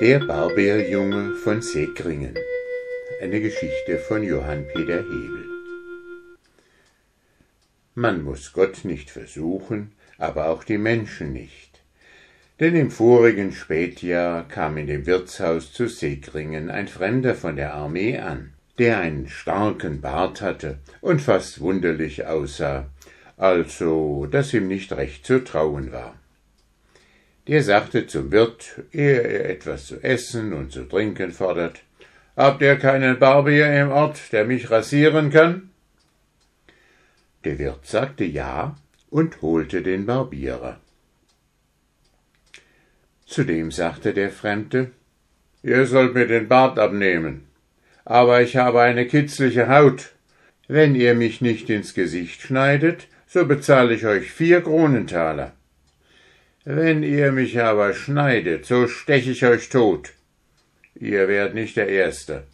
Der Barbärjunge von Segringen. Eine Geschichte von Johann Peter Hebel. Man muss Gott nicht versuchen, aber auch die Menschen nicht. Denn im vorigen Spätjahr kam in dem Wirtshaus zu Segringen ein Fremder von der Armee an, der einen starken Bart hatte und fast wunderlich aussah, also dass ihm nicht recht zu trauen war. Der sagte zum Wirt, ehe er etwas zu essen und zu trinken fordert, Habt ihr keinen Barbier im Ort, der mich rasieren kann? Der Wirt sagte ja und holte den Barbierer. Zudem sagte der Fremde, Ihr sollt mir den Bart abnehmen, aber ich habe eine kitzliche Haut. Wenn ihr mich nicht ins Gesicht schneidet, so bezahle ich euch vier Kronentaler. Wenn ihr mich aber schneidet, so stech ich euch tot. Ihr wärt nicht der Erste.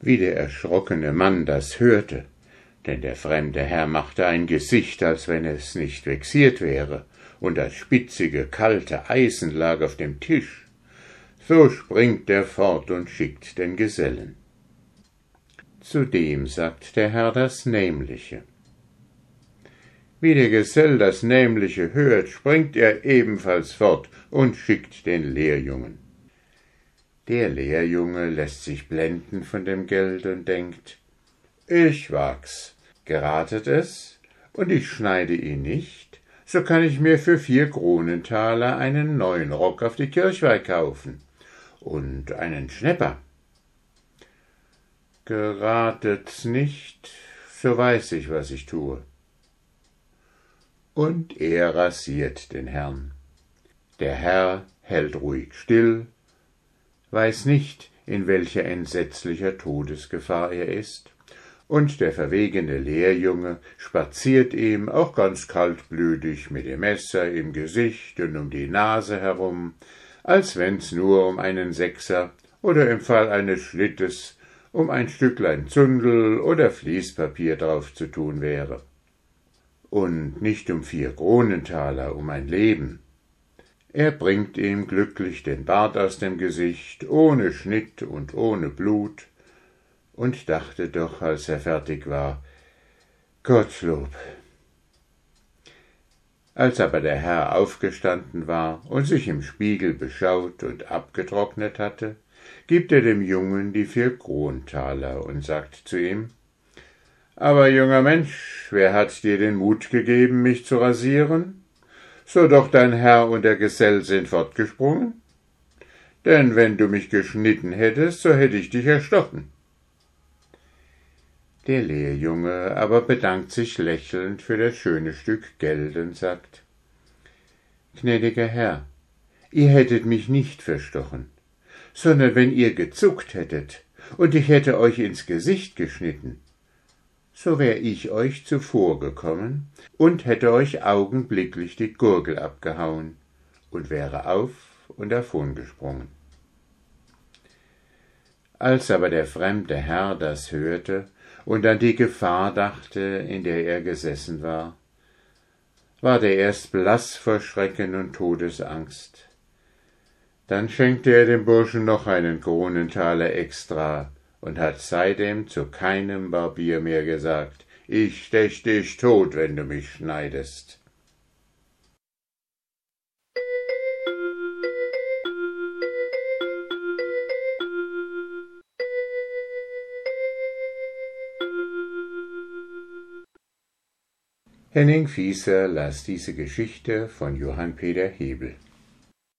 Wie der erschrockene Mann das hörte, denn der fremde Herr machte ein Gesicht, als wenn es nicht vexiert wäre, und das spitzige, kalte Eisen lag auf dem Tisch, so springt er fort und schickt den Gesellen. Zudem sagt der Herr das Nämliche. Wie der Gesell das Nämliche hört, springt er ebenfalls fort und schickt den Lehrjungen. Der Lehrjunge lässt sich blenden von dem Geld und denkt, ich wag's, geratet es, und ich schneide ihn nicht, so kann ich mir für vier Kronentaler einen neuen Rock auf die Kirchweih kaufen und einen Schnepper. Geratet's nicht, so weiß ich, was ich tue und er rasiert den Herrn. Der Herr hält ruhig still, weiß nicht, in welcher entsetzlicher Todesgefahr er ist, und der verwegene Lehrjunge spaziert ihm auch ganz kaltblütig mit dem Messer im Gesicht und um die Nase herum, als wenn's nur um einen Sechser oder im Fall eines Schlittes um ein Stücklein Zundel oder Fließpapier drauf zu tun wäre und nicht um vier Kronentaler, um ein Leben. Er bringt ihm glücklich den Bart aus dem Gesicht, ohne Schnitt und ohne Blut, und dachte doch, als er fertig war, Gottlob. Als aber der Herr aufgestanden war und sich im Spiegel beschaut und abgetrocknet hatte, gibt er dem Jungen die vier Krontaler und sagt zu ihm aber junger Mensch, wer hat dir den Mut gegeben, mich zu rasieren? So doch dein Herr und der Gesell sind fortgesprungen? Denn wenn du mich geschnitten hättest, so hätte ich dich erstochen. Der Lehrjunge aber bedankt sich lächelnd für das schöne Stück Geld und sagt Gnädiger Herr, ihr hättet mich nicht verstochen, sondern wenn ihr gezuckt hättet und ich hätte euch ins Gesicht geschnitten, so wär ich euch zuvorgekommen und hätte euch augenblicklich die Gurgel abgehauen und wäre auf und davongesprungen. Als aber der fremde Herr das hörte und an die Gefahr dachte, in der er gesessen war, ward er erst blass vor Schrecken und Todesangst. Dann schenkte er dem Burschen noch einen Kronentaler extra, und hat seitdem zu keinem Barbier mehr gesagt, ich stech dich tot, wenn du mich schneidest. Henning Fieser las diese Geschichte von Johann Peter Hebel.